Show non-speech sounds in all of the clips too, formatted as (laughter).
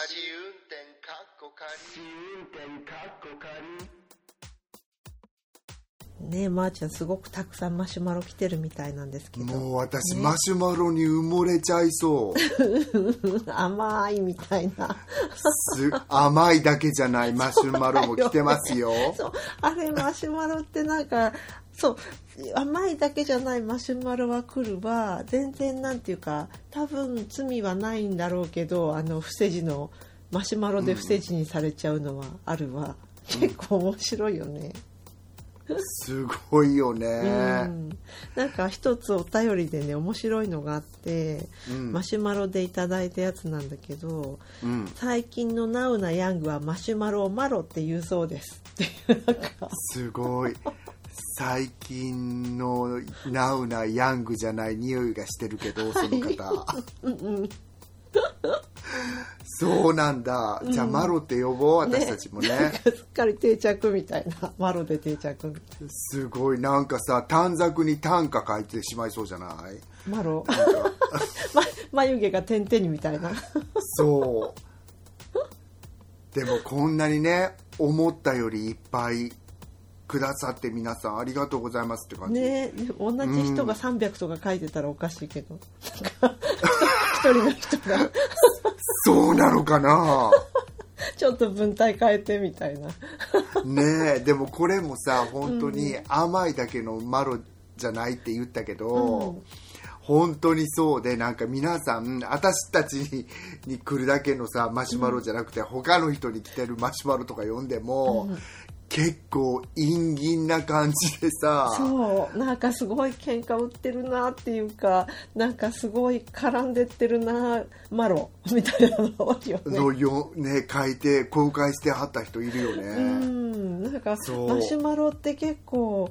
仮運転かっこ仮。試運転かっこ仮。ねえまー、ちゃんすごくたくさんマシュマロ来てるみたいなんですけど。もう私、マシュマロに埋もれちゃいそう。(laughs) 甘いみたいな。す甘いだけじゃないマシュマロも来てますよ。(laughs) そうあれマシュマロってなんかそう甘いだけじゃないマシュマロは来るわ。全然なんていうか多分罪はないんだろうけどあの伏せ字のマシュマロで伏せ字にされちゃうのはあるわ、結構面白いよね、すごいよね、うん、なんか一つお便りでね面白いのがあって、うん。マシュマロでいただいたやつなんだけどうん、最近のナウなヤングはマシュマロをマロって言うそうです。っていうすごい。最近のナウなヤングじゃない匂いがしてるけどその方 (laughs) そうなんだ。じゃあマロって呼ぼう私たちもね。なんかすっかり定着みたいな。(laughs) マロで定着すごい。なんかさ短冊に短歌書いてしまいそうじゃない？なマロ (laughs) ま眉毛が点々にみたいな。そう。でもこんなにね思ったよりいっぱいくださって皆さんありがとうございますって感じ、ね。で同じ人が300とか書いてたらおかしいけど、なん人の人が。そうなのかな？(laughs) ちょっと文体変えてみたいな。ねえ。でもこれもさ本当に甘いだけのマロじゃないって言ったけど、本当にそうでなんか皆さん私たちにに来るだけのさマシュマロじゃなくて、他の人に来てるマシュマロとか読んでも、結構陰銀な感じでさ。そう。なんかすごい喧嘩売ってるなっていうかなんかすごい絡んでってるなマロ。みたいなの多いよね。そうよね書いて公開してはった人いるよね、うん。なんかそう。マシュマロって結構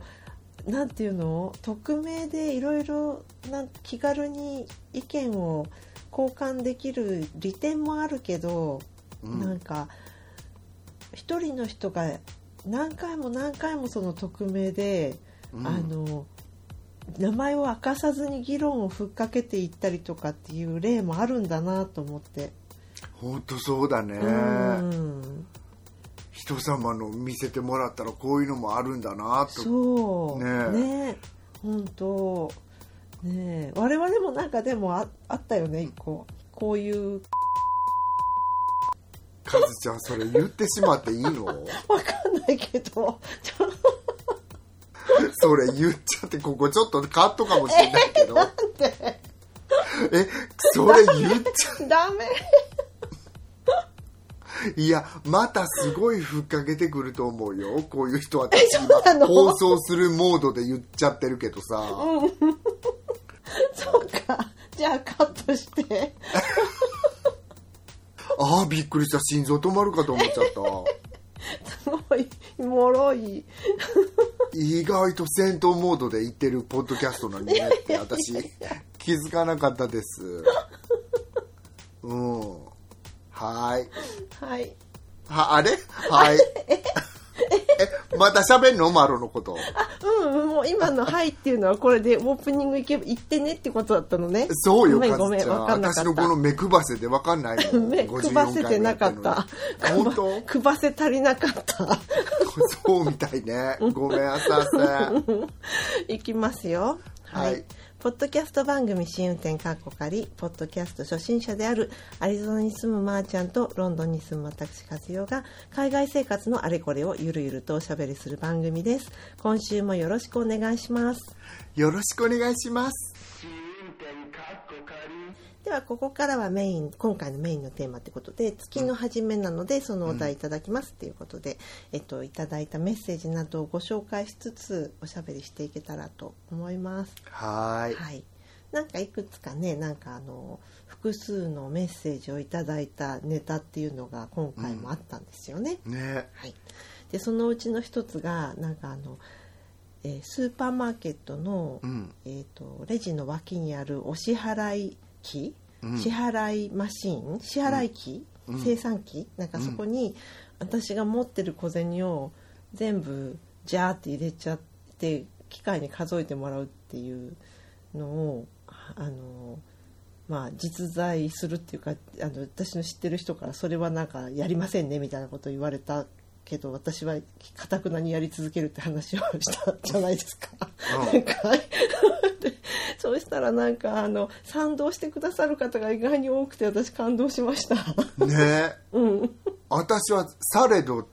なんていうの？匿名でいろいろなん気軽に意見を交換できる利点もあるけど、うん。なんか一人の人が何回も何回もその匿名で、うん。あの名前を明かさずに議論をふっかけていったりとかっていう例もあるんだなと思って。本当そうだね、うん。人様の見せてもらったらこういうのもあるんだなと。そう。ねね本当。ねえ。我々もなんかでもああったよね一個。こういうカズちゃんそれ言ってしまっていいの？わかんないけど。それ言っちゃってここちょっとカットかもしれないけど。えそれ言っちゃダメ。いやまたすごいふっかけてくると思うよ。こういう人はそうなの？放送するモードで言っちゃってるけどさ、(laughs) そうか。じゃあカットしてああびっくりした。心臓止まるかと思っちゃった。すごいもろい意外と戦闘モードで言ってるポッドキャストなんでねって私気づかなかったです。うん。はい。はい。はあれ？はい。えまた喋んの？マロのこと。うんもう今の「はい」っていうのはこれでオープニング行けば行ってねってことだったのね。そうよごめんごめん分かんなかった。私のこの目くばせで分かんない目くばせてなかった。54回もやってんのに。本くばせ足りなかった。当 (laughs) そうみたいね。ごめんなさいいきますよ。はいポッドキャスト番組試運転かっこかり、ポッドキャスト初心者であるアリゾナに住むまーちゃんとロンドンに住む私和代が海外生活のあれこれをゆるゆるとおしゃべりする番組です。今週もよろしくお願いします。よろしくお願いします試運転かっこ仮ではここからはメイン今回のメインのテーマということで月の初めなのでそのお題いただきますということで、えっといただいたメッセージなどをご紹介しつつおしゃべりしていけたらと思います。はーい。はい、なんかいくつかねなんかあの複数のメッセージをいただいたネタっていうのが今回もあったんですよね。ね。はい、でそのうちの一つがなんかあの、えースーパーマーケットの、うん。えー、とレジの脇にあるお支払い機、うん。支払いマシーン支払い機、うん。生産機なんかそこに私が持ってる小銭を全部ジャーって入れちゃって機械に数えてもらうっていうのをあのまあ、実在するっていうかあの私の知ってる人からそれはなんかやりませんねみたいなことを言われたけど私はかたくなにやり続けるって話をしたじゃないですか。(laughs) そうしたらなんかあの賛同してくださる方が意外に多くて私感動しました。ね。(laughs) うん、私はされど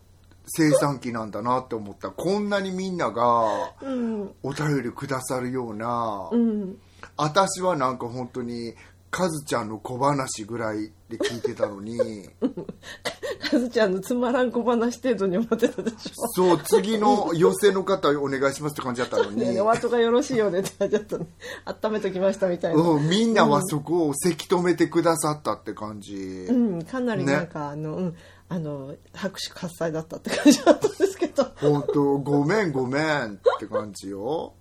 生産機なんだなって思った。こんなにみんながうん、お便りくださるような、うん、私はなんか本当にカズちゃんの小話ぐらいで聞いてたのにかずちゃんのつまらん小話程度に思ってたでしょ。そう次の寄せの方お願いしますって感じだったのに、ね、お後がよろしいようでってちょっとね温めときましたみたいな。うん、みんなはそこをせき止めてくださったって感じ、うん、かなりなんか、あの、うん、あの拍手喝采だったって感じだったんですけど。本当ごめんごめんって感じよ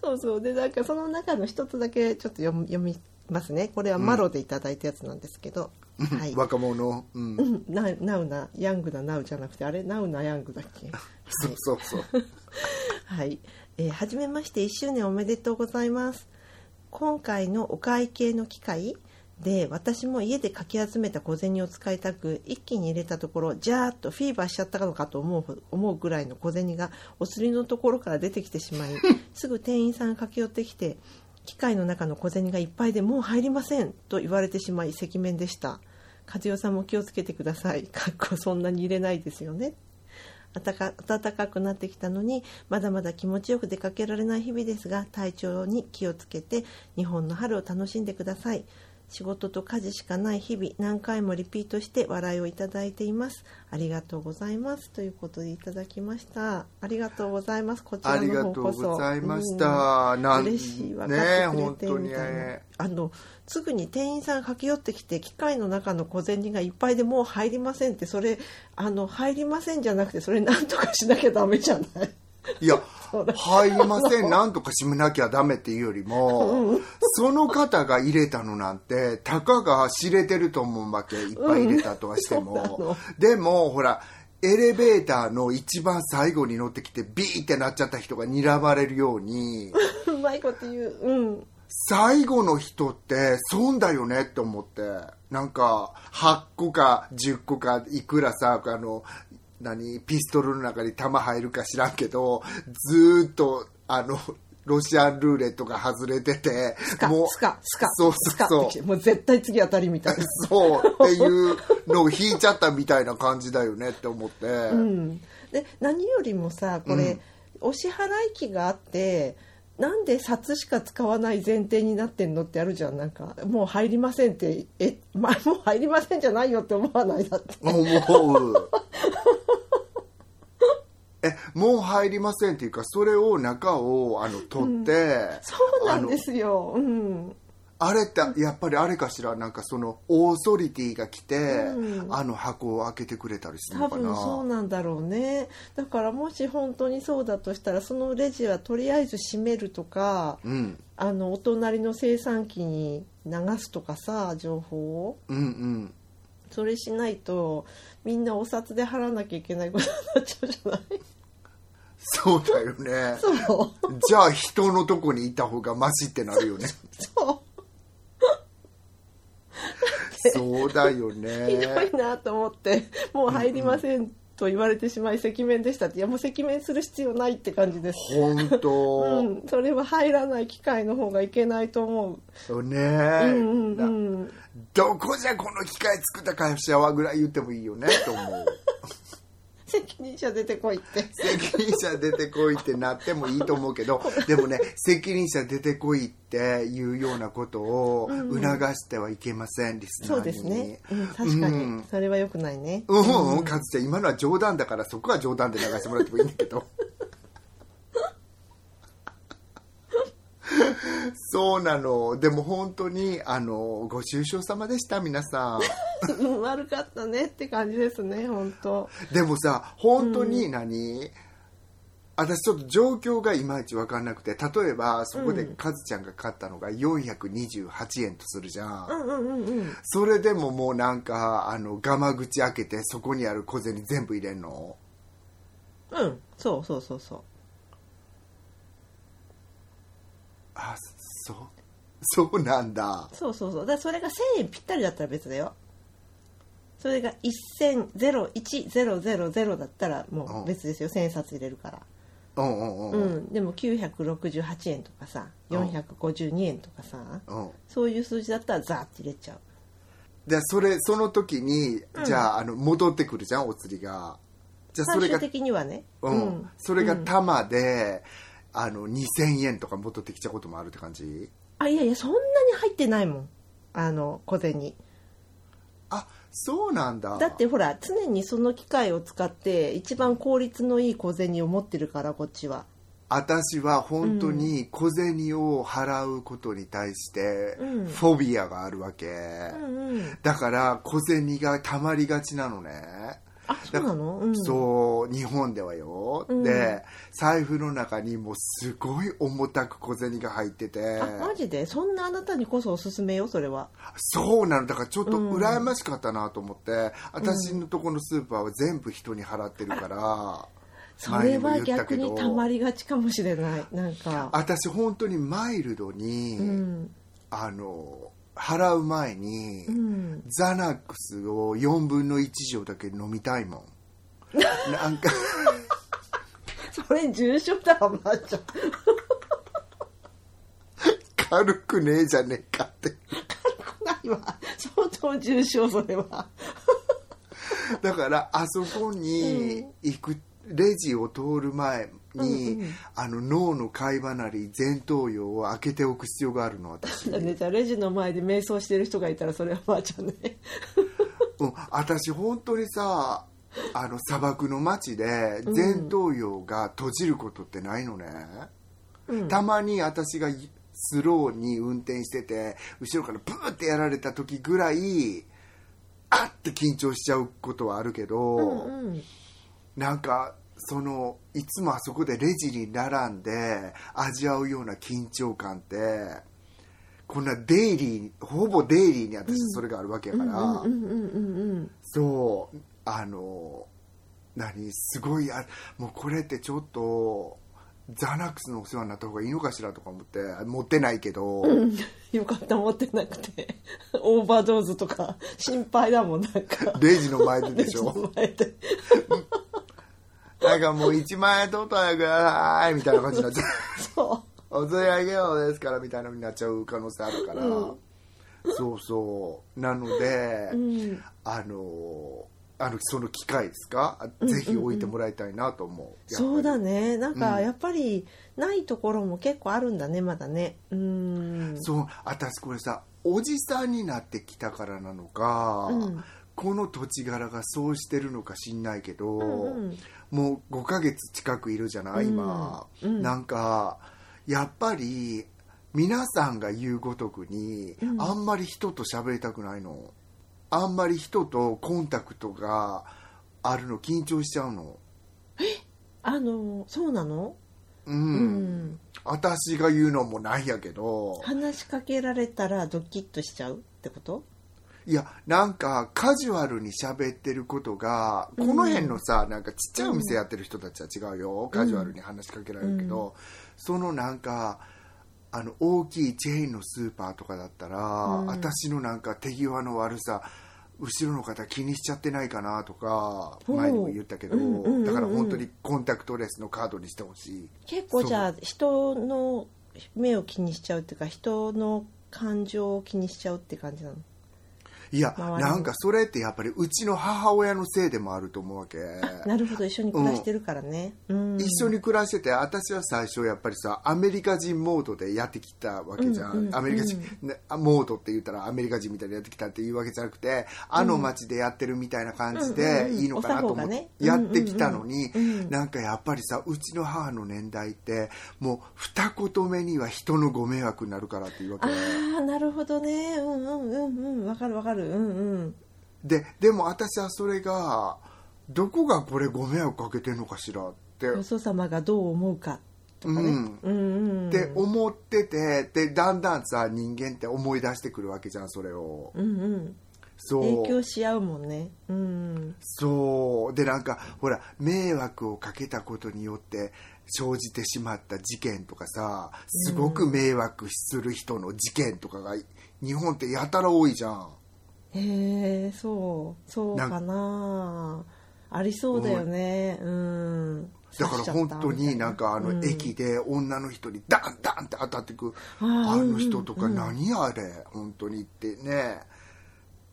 そうそうでなんかその中の一つだけちょっと読み読みますね。これはマロでいただいたやつなんですけど、はい。若者。うん、うん。なナウなヤングなナウじゃなくてあれナウなヤングだっけ？(laughs) そうそうそう。(laughs) はい、えー、はじめまして1周年おめでとうございます。今回のお会計の機会で私も家でかき集めた小銭を使いたく一気に入れたところジャーッとフィーバーしちゃったのかと思うほ思うぐらいの小銭がお釣りのところから出てきてしまい (laughs) すぐ店員さんが駆け寄ってきて機械の中の小銭がいっぱいでもう入りませんと言われてしまい赤面でした。和代さんも気をつけてください。かっこそんなに入れないですよね。暖かかくなってきたのにまだまだ気持ちよく出かけられない日々ですが体調に気をつけて日本の春を楽しんでください。仕事と家事しかない日々何回もリピートして笑いをいただいています。ありがとうございます。ということでいただきました。ありがとうございます。こちらありがの方こそ。とうございました、うん。なん嬉しい分かねってくれてみたいな、ね。あのすぐに店員さんが駆け寄ってきて機械の中の小銭がいっぱいでもう入りませんってそれあの入りませんじゃなくてそれなんとかしなきゃダメじゃない？いや (laughs) 入りません。なんとか締めなきゃダメっていうよりも、その方が入れたのなんてたかが知れてると思うわけいっぱい入れたとはしても。(laughs) の、でもほらエレベーターの一番最後に乗ってきてビーってなっちゃった人が睨まれるように (laughs) うまいこと言う。うん。最後の人って損だよねって思って。なんか8個か10個かいくらさあの何ピストルの中に弾入るか知らんけどずーっとあのロシアンルーレットが外れててもうスカスカそうスカそてきてもう絶対次当たりみたいな。(laughs) そうっていうのを引いちゃったみたいな感じだよねって思って、うん、で何よりもさこれ、お支払い機があってなんで札しか使わない前提になってんのってあるじゃん。なんかもう入りませんってえ、まあ、(laughs) もう入りませんじゃないよって思わないだって。思う。えもう入りませんっていうかそれを中をあの取って、そうなんですよ。うんあれってやっぱりあれかしら？なんかそのオーソリティが来て、うん。あの箱を開けてくれたりする多のかな？分そうなんだろうね。だからもし本当にそうだとしたらそのレジはとりあえず閉めるとかうん。あのお隣の生産機に流すとかさ情報を。うんうん。それしないとみんなお札で払わなきゃいけないことになっちゃうじゃない？そうだよね。(laughs) そう。じゃあ人のとこにいた方がマシってなるよね。(laughs) そうそうだよ (laughs) ひねどいなと思ってもう入りませんと言われてしまい赤面でしたって。いやもう赤面する必要ないって感じです。本当、(laughs) うん、それは入らない機械の方がいけないと思う。ね。うんうんうん。どこじゃこの機械作った会社はぐらい言ってもいいよねと思う (laughs) 責任者出てこいって。責任者出てこいってなってもいいと思うけど (laughs) でもね責任者出てこいっていうようなことを促してはいけません、リスナーにそうですね。うん、確かに、うんそれは良くないね。うんうん、かつて今のは冗談だからそこは冗談で流してもらってもいいんだけど (laughs) そうなの。でも本当にあのご愁傷様でした皆さん。(laughs) うん悪かったねって感じですね、本当。でもさ本当に何、私ちょっと状況がいまいち分かんなくて例えばそこでうん。カズちゃんが買ったのが428円とするじゃん、うんうんうんうん。それでももうなんかあのガマ口開けてそこにある小銭全部入れんの？うん、そうそうそうそう。あそうそうなんだ。そうそうそう。だからそれが1000円ぴったりだったら別だよ。それが1000だったらもう別ですよ。1000円札入れるから。うんうんううん。ん、でも968円とかさうん。452円とかさうん。そういう数字だったらザーって入れちゃう。でそれその時にうん。じゃあ,、あの戻ってくるじゃんお釣りが。じゃあそれが最終的にはね。うん。それがうん。玉で、あの2000円とか戻ってきちゃうこともあるって感じ？あいやいやそんなに入ってないもん。あの小銭。あそうなんだ。だってほら常にその機械を使って一番効率のいい小銭を持ってるからこっちは。私は本当に小銭を払うことに対してうん。フォビアがあるわけ、うんうん。だから小銭がたまりがちなのね、あそうなの、うん、そう日本ではよ、うん。で財布の中にもうすごい重たく小銭が入ってて。あマジで？そんなあなたにこそおすすめよそれは。そうなの。だからちょっとうん。羨ましかったなと思って、私のとこのスーパーは全部人に払ってるから、それは逆にたまりがちかもしれないなんか。私本当にマイルドに、うん。あの払う前に、うん。ザナックスを4分の1錠だけ飲みたいもん。(laughs) なんか。それ重症だわまーちゃん。(laughs) 軽くねえじゃねえかって。ないわ。相当重症それは。だからあそこに行く、レジを通る前に、うんうんあの脳の貝離れ前頭葉を開けておく必要があるの私、だねじゃあレジの前で瞑想してる人がいたらそれはまーちゃんね。うん、私本当にさあの砂漠の街で前頭葉が閉じることってないのね、うん。たまに私がスローに運転してて後ろからブーってやられた時ぐらいあって緊張しちゃうことはあるけど、うんうん。なんかそのいつもあそこでレジに並んで味わうような緊張感ってこんなデイリーほぼデイリーに私それがあるわけやから、そうあの何すごいあもうこれってちょっとザナックスのお世話になった方がいいのかしらとか思って持ってないけど、うん。よかった持ってなくて。(laughs) オーバードーズとか心配だもんなんか。レジの前ででしレジょの前で (laughs) なんかもう1万円取ったらくださいみたいな感じになっちゃう。(laughs) そお釣り上げようですからみたいなのになっちゃう可能性あるから、うん。そうそう。なので、う、うん、あのあのその機会ですか、ぜひ置いてもらいたいなと思う、そうだね。なんかうん。やっぱりないところも結構あるんだねまだね。うん。そう。私これさおじさんになってきたからなのか、うん。この土地柄がそうしてるのか知んないけど、うんうんもう5ヶ月近くいるじゃない今、うん。うん。なんかやっぱり皆さんが言うごとくに、うん。あんまり人と喋りたくないの。あんまり人とコンタクトがあるの緊張しちゃうの。あのそうなの？うん、うん。私が言うのもないやけど。話しかけられたらドキッとしちゃうってこと？いやなんかカジュアルに喋ってることがこの辺のさ、なんかちっちゃいお店やってる人たちは違うよ、カジュアルに話しかけられるけど、そのなんかあの大きいチェーンのスーパーとかだったら、うん。私のなんか手際の悪さ後ろの方気にしちゃってないかなとか前にも言ったけど、だから本当にコンタクトレスのカードにしてほしい。結構じゃあ人の目を気にしちゃうっていうか人の感情を気にしちゃうって感じなの？いやなんかそれってやっぱりうちの母親のせいでもあると思うわけ。なるほど。一緒に暮らしてるからね、うん。一緒に暮らしてて私は最初やっぱりさアメリカ人モードでやってきたわけじゃん、うんうんアメリカ人、ねモードって言ったらアメリカ人みたいにやってきたっていうわけじゃなくてあの街でやってるみたいな感じでいいのかなと思ってやってきたのになんかやっぱりさうちの母の年代ってもう二言目には人のご迷惑になるからっていうわけ。ああなるほどね。うんうんうんうん。わかるわかるうんうん。ででも私はそれがどこがこれご迷惑かけてんのかしらって。よそ様がどう思うか。とかね、うん。うんうん。って思っててでだんだんさ人間って思い出してくるわけじゃんそれを。うんうん。そう。影響し合うもんね。うんそう。でなんかほら迷惑をかけたことによって生じてしまった事件とかさすごく迷惑する人の事件とかが日本ってやたら多いじゃんへえそうそうかな。ありそうだよね。うん。だから本当になんかあの駅で女の人にダンダンって当たってくああの人とか何あれ？本当にってね。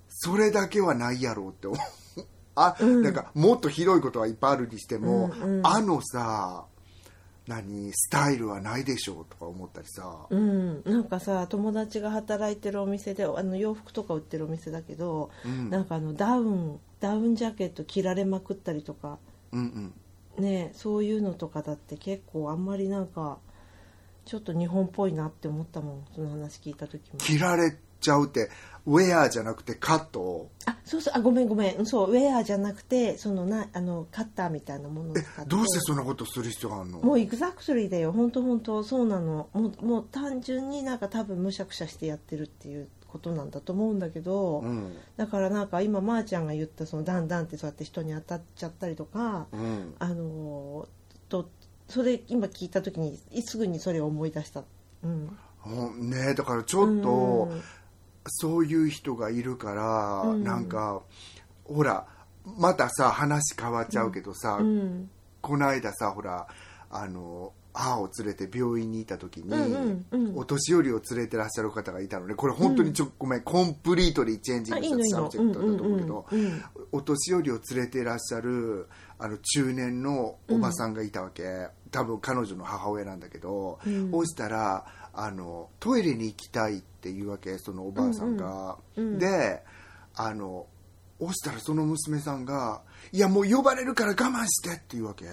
それだけはないやろうって思う。あなんかもっとひどいことはいっぱいあるにしてもあのさ何スタイルはないでしょうとか思ったりさ。うん、なんかさ友達が働いてるお店であの洋服とか売ってるお店だけど、うん。なんかあのダウンダウンジャケット着られまくったりとかうんうん。ねそういうのとかだって結構あんまりなんかちょっと日本っぽいなって思ったもんその話聞いた時も。着られちゃうってウェアじゃなくてカットあそうそうあごめんごめん。うんそうウェアじゃなくてそのなあのカッターみたいなものを使って。どうしてそんなことする必要があるの？もうエグザクトリーだよ。本当本当そうなの。もうもう単純になんか多分むしゃくしゃしてやってるっていうことなんだと思うんだけど、うん。だからなんか今まーちゃんが言ったそのダンダンってそうやって人に当たっちゃったりとか、うん。あのーとそれ今聞いた時にすぐにそれを思い出した、うん。ねだからちょっと、うんそういう人がいるから、うん。なんかほらまたさ話変わっちゃうけどさ、うん。この間さほらあの母を連れて病院にいた時に、うんうんうん。お年寄りを連れてらっしゃる方がいたのね。これ本当にちょ、ごめん completely changing あした subject だと思うけど、うんうんうんお年寄りを連れてらっしゃるあの中年のおばさんがいたわけ、多分彼女の母親なんだけど、うん。そうしたらあのトイレに行きたいっていうわけそのおばあさんが、うんうんであの押したらその娘さんが「いやもう呼ばれるから我慢して」っていうわけ。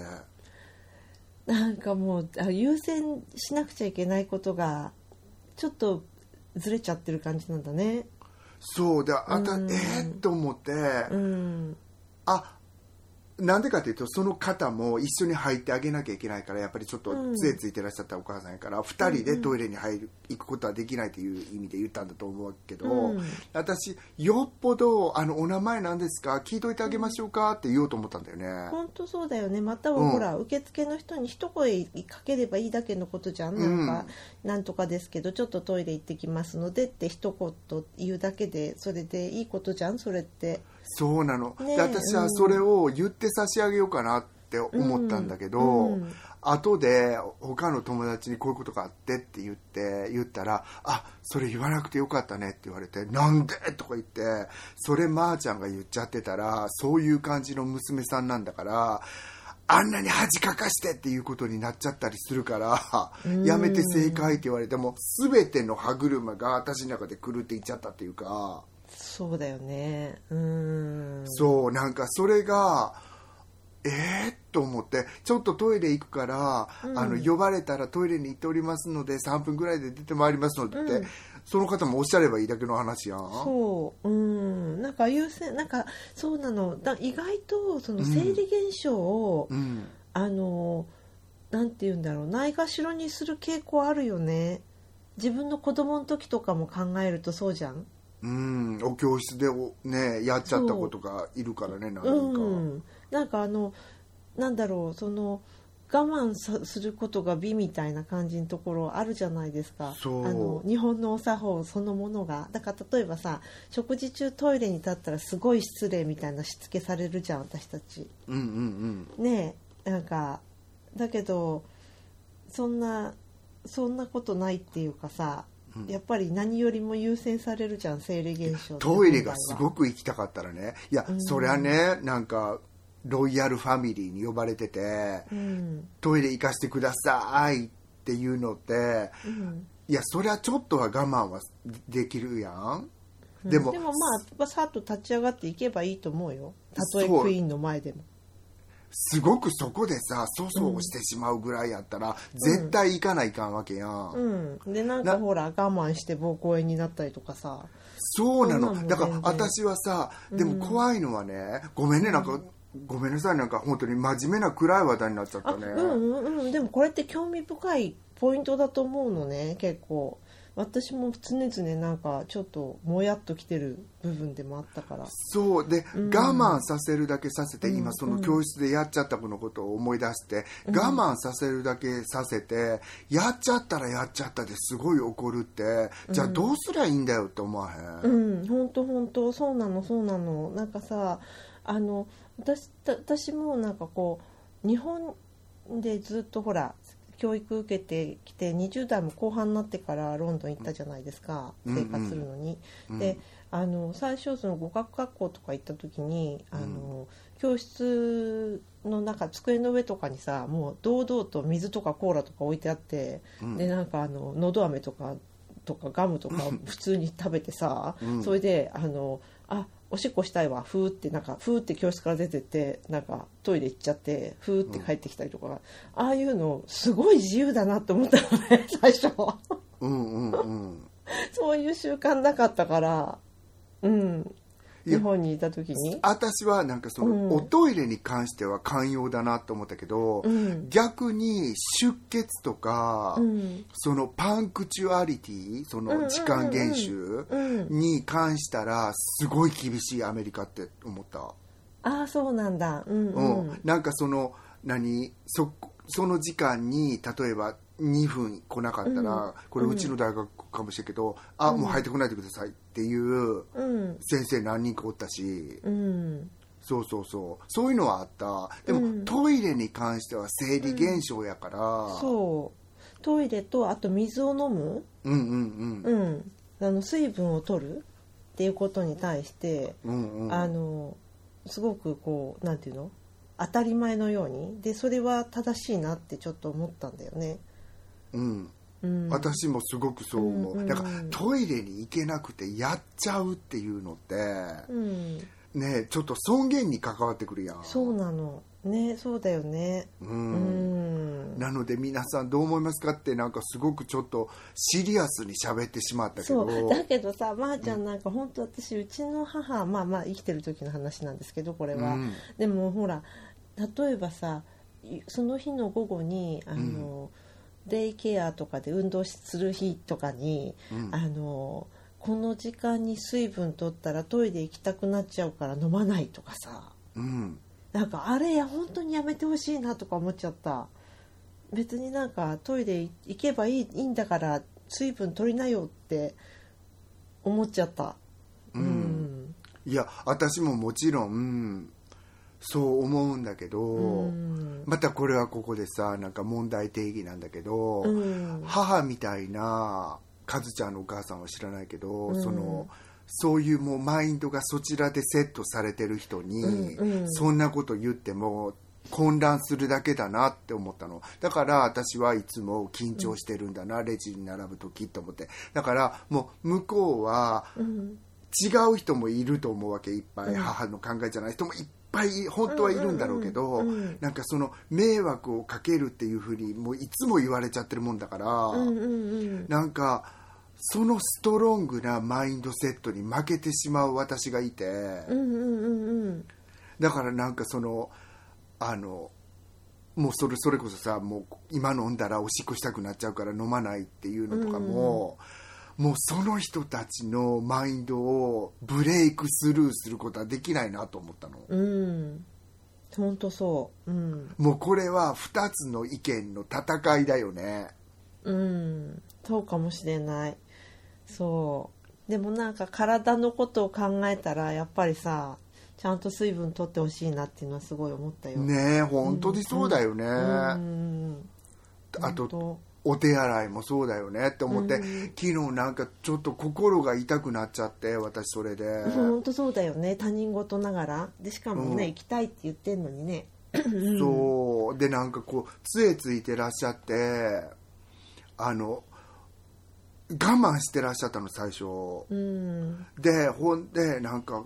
なんかもうあ優先しなくちゃいけないことがちょっとずれちゃってる感じなんだね。そう。であた、うん。えー、と思って、うん。あなんでかというとその方も一緒に入ってあげなきゃいけないからやっぱりちょっとうん杖ついてらっしゃったお母さんやから、二2人でトイレに入る行くことはできないという意味で言ったんだと思うけど、うん。私よっぽどあの「お名前なんですか？聞いといてあげましょうか」って言おうと思ったんだよね。本当そうだよね。またはうん。ほら、受付の人に一声かければいいだけのことじゃん、なんかなんとかですけどちょっとトイレ行ってきますのでって一言言うだけでそれでいいことじゃん？それってそうなの、ね私はそれを言って差し上げようかなって思ったんだけど、うんうん後で他の友達にこういうことがあってって言って言ったら「あそれ言わなくてよかったね」って言われて「なんで?」とか言ってそれまーちゃんが言っちゃってたらそういう感じの娘さんなんだからあんなに恥かかしてっていうことになっちゃったりするからんやめて正解って言われても全ての歯車が私の中で狂っていっちゃったっていうか。そうだよね。うん。そうなんかそれがえー、と思ってちょっとトイレ行くから、うん。あの呼ばれたらトイレに行っておりますので3分ぐらいで出てまいりますのでって、うん。その方もおっしゃればいいだけの話やん。そう。うん。なんか優先なんかそうなの。だ意外とその生理現象を、うん。あのなんて言うんだろう。ないがしろにする傾向あるよね。自分の子供の時とかも考えるとそうじゃんうん、お教室でおねやっちゃった子とかいるからね何人か、うん。なんかあのなんだろうその我慢さすることが美みたいな感じのところあるじゃないですか。あの日本のお作法そのものが。だから例えばさ食事中トイレに立ったらすごい失礼みたいなしつけされるじゃん私たち。うんうん。ねえなんかだけどそんなそんなことないっていうかさ、やっぱり何よりも優先されるじゃん生理現象トイレがすごくく行きたかったらね。いや、そりゃねなんかロイヤルファミリーに呼ばれてて、うん。トイレ行かせてくださいっていうのって、うん。いやそりゃちょっとは我慢はできるやん。でも,、でもまあさっと立ち上がっていけばいいと思うよ。たとえクイーンの前でもすごくそこでさ粗相してしまうぐらいやったら、絶対行かないかんわけやん、うん。でなんかなほら我慢して膀胱炎になったりとかさ。そうなの。だから私はさでも怖いのはね、ごめんねなんか、ごめんなさいなんか本当に真面目な暗い話題になっちゃっあたね、うんうんうん。でもこれって興味深いポイントだと思うのね結構私も常々なんかちょっともやっときてる部分でもあったから。そう。で、うん。我慢させるだけさせて、うん。今その教室でやっちゃった子のことを思い出して、我慢させるだけさせてやっちゃったらやっちゃったですごい怒るって、じゃあどうすりゃいいんだよって思わへん、うん。本当本当。そうなのそうなの。なんかさあの私た私もなんかこう日本でずっとほら教育受けてきて20代も後半になってからロンドン行ったじゃないですか、うん。生活するのに。うん。であの最初その語学学校とか行った時にあの、教室の中机の上とかにさもう堂々と水とかコーラとか置いてあって、うん。でなんかあののど飴とかとかガムとか普通に食べてさ、うん。それであのあおしっこしたいわ。ふーってなんかふーって教室から出てってなんかトイレ行っちゃってふーって帰ってきたりとか、ああいうのすごい自由だなって思ったのね (laughs) 最初うんうんうん。そういう習慣なかったから。うん日本にいた時に？私はなんかその、うん。おトイレに関しては寛容だなと思ったけど、うん。逆に出血とか、うん。そのパンクチュアリティその時間厳守うんに関したらすごい厳しいアメリカって思った、ああそうなんだ。うんううんん。なんかその何？そその時間に例えば2分来なかったら、うん。これうちの大学かもしれんけど、あもう入ってこないでくださいっていううん。先生何人かおったし、うん。そうそうそう。そういうのはあった。でも、うん。トイレに関しては生理現象やから、そう。トイレとあと水を飲む？うんうんうん。あの水分を取るっていうことに対してうんうんうん。あのすごくこうなんていうの？当たり前のように。でそれは正しいなってちょっと思ったんだよね。うん。うん、私もすごくそう思う、うんうんだからトイレに行けなくてやっちゃうっていうのって、うん、ねちょっと尊厳に関わってくるやん。そうなの。ねそうだよね。ううん。ん、なので皆さんどう思いますかってなんかすごくちょっとシリアスに喋ってしまったけそどう。だけどさまー、ちゃんなんか本当私うちの母まあまあ生きてる時の話なんですけどこれは、うん。でもほら例えばさいその日の午後にあの、デイケアとかで運動する日とかに、うん。あのこの時間に水分取ったらトイレ行きたくなっちゃうから飲まないとかさ。うん。なんかあれや本当にやめてほしいなとか思っちゃった。別になんかトイレ行けばいいいいんだから水分取りなよって思っちゃった。うん。うん。いや私ももちろんそう思うんだけど、うん。またこれはここでさなんか問題定義なんだけど、うん。母みたいなカズちゃんのお母さんは知らないけど、うん。そのそういうもうマインドがそちらでセットされてる人に、そんなこと言っても混乱するだけだなって思ったの。だから私はいつも緊張してるんだな、レジに並ぶ時と思って。だからもう向こうはうん。違う人もいると思うわけいっぱい、うん。母の考えじゃない人もいっぱい本当はいるんだろうけど、うんうんうんなんかその迷惑をかけるっていうふうにもういつも言われちゃってるもんだから、うんうんうん。なんかそのストロングなマインドセットに負けてしまう私がいて、うんうんうんうん。だからなんかそのあのもうそれそれこそさもう今飲んだらおしっこしたくなっちゃうから飲まないっていうのとかも、もうその人たちのマインドをブレイクスルーすることはできないなと思ったの、うん。本当そう。うん。もうこれは2つの意見の戦いだよね。うん。そうかもしれない。そう。でもなんか体のことを考えたらやっぱりさちゃんと水分取ってほしいなっていうのはすごい思ったよ。ねえ本当にそうだよね、うん。あと本お手洗いもそうだよねって思って、うん。昨日なんかちょっと心が痛くなっちゃって私それで、当本当そうだよね他人事ながら。でしかもね、うん。行きたいって言ってんのにね。(clears throat) そう。でなんかこう杖ついてらっしゃってあの我慢してらっしゃったの最初。うん。でほんでなんか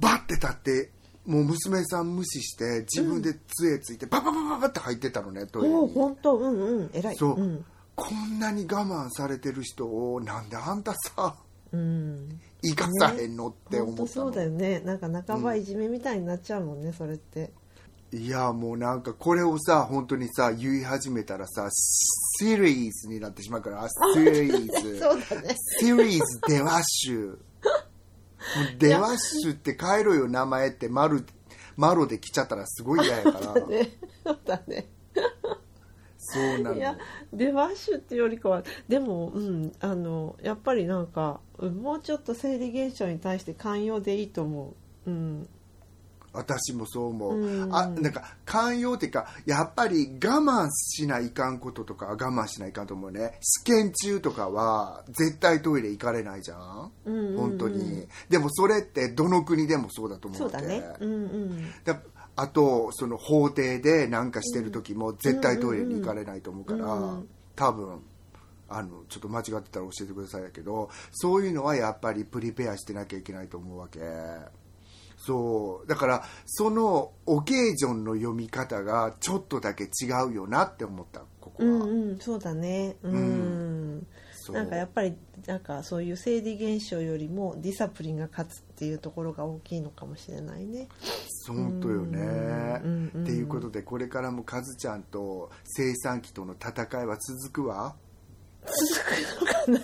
バッて立ってもう娘さん無視して自分で杖ついてバババババって入ってたのねトイレおおに本当？うんうん。偉い。そう、ん。こんなに我慢されてる人をなんであんたさうん。生かさへんのって思ったの、そうだよね。なんか半ばいじめみたいになっちゃうもんね、それって。いやもうなんかこれをさ本当にさ言い始めたらさシリーズになってしまうからシリーズ。(laughs) そうだね。シリーズデワッシュもうデワッシュって変えろよ名前ってマルマロで来ちゃったらすごい嫌やから。ねそうだね。そうなの。いやデバッシュっていうよりかはでもうんあのやっぱりなんかうんもうちょっと生理現象に対して寛容でいいと思う。うん私もそう思う、うん。あなんか寛容っていうかやっぱり我慢しないかんこととかは我慢しないかんと思うね。試験中とかは絶対トイレ行かれないじゃん。うんうんうん。本当に。でもそれってどの国でもそうだと思うそうだね。うんうん。だあとその法廷で何かしてる時も絶対トイレに行かれないと思うから、うんうん。多分あのちょっと間違ってたら教えてくださいやけどそういうのはやっぱりプリペアしてなきゃいけないと思うわけそうだからそのオケージョンの読み方がちょっとだけ違うよなって思ったここは、うんうんそうだね。うん、そう。なんかやっぱりなんかそういう生理現象よりもディサプリンが勝つっていうところが大きいのかもしれないね。本当よね、うんうんっていうことでこれからもカズちゃんと生産機との戦いは続くわ？み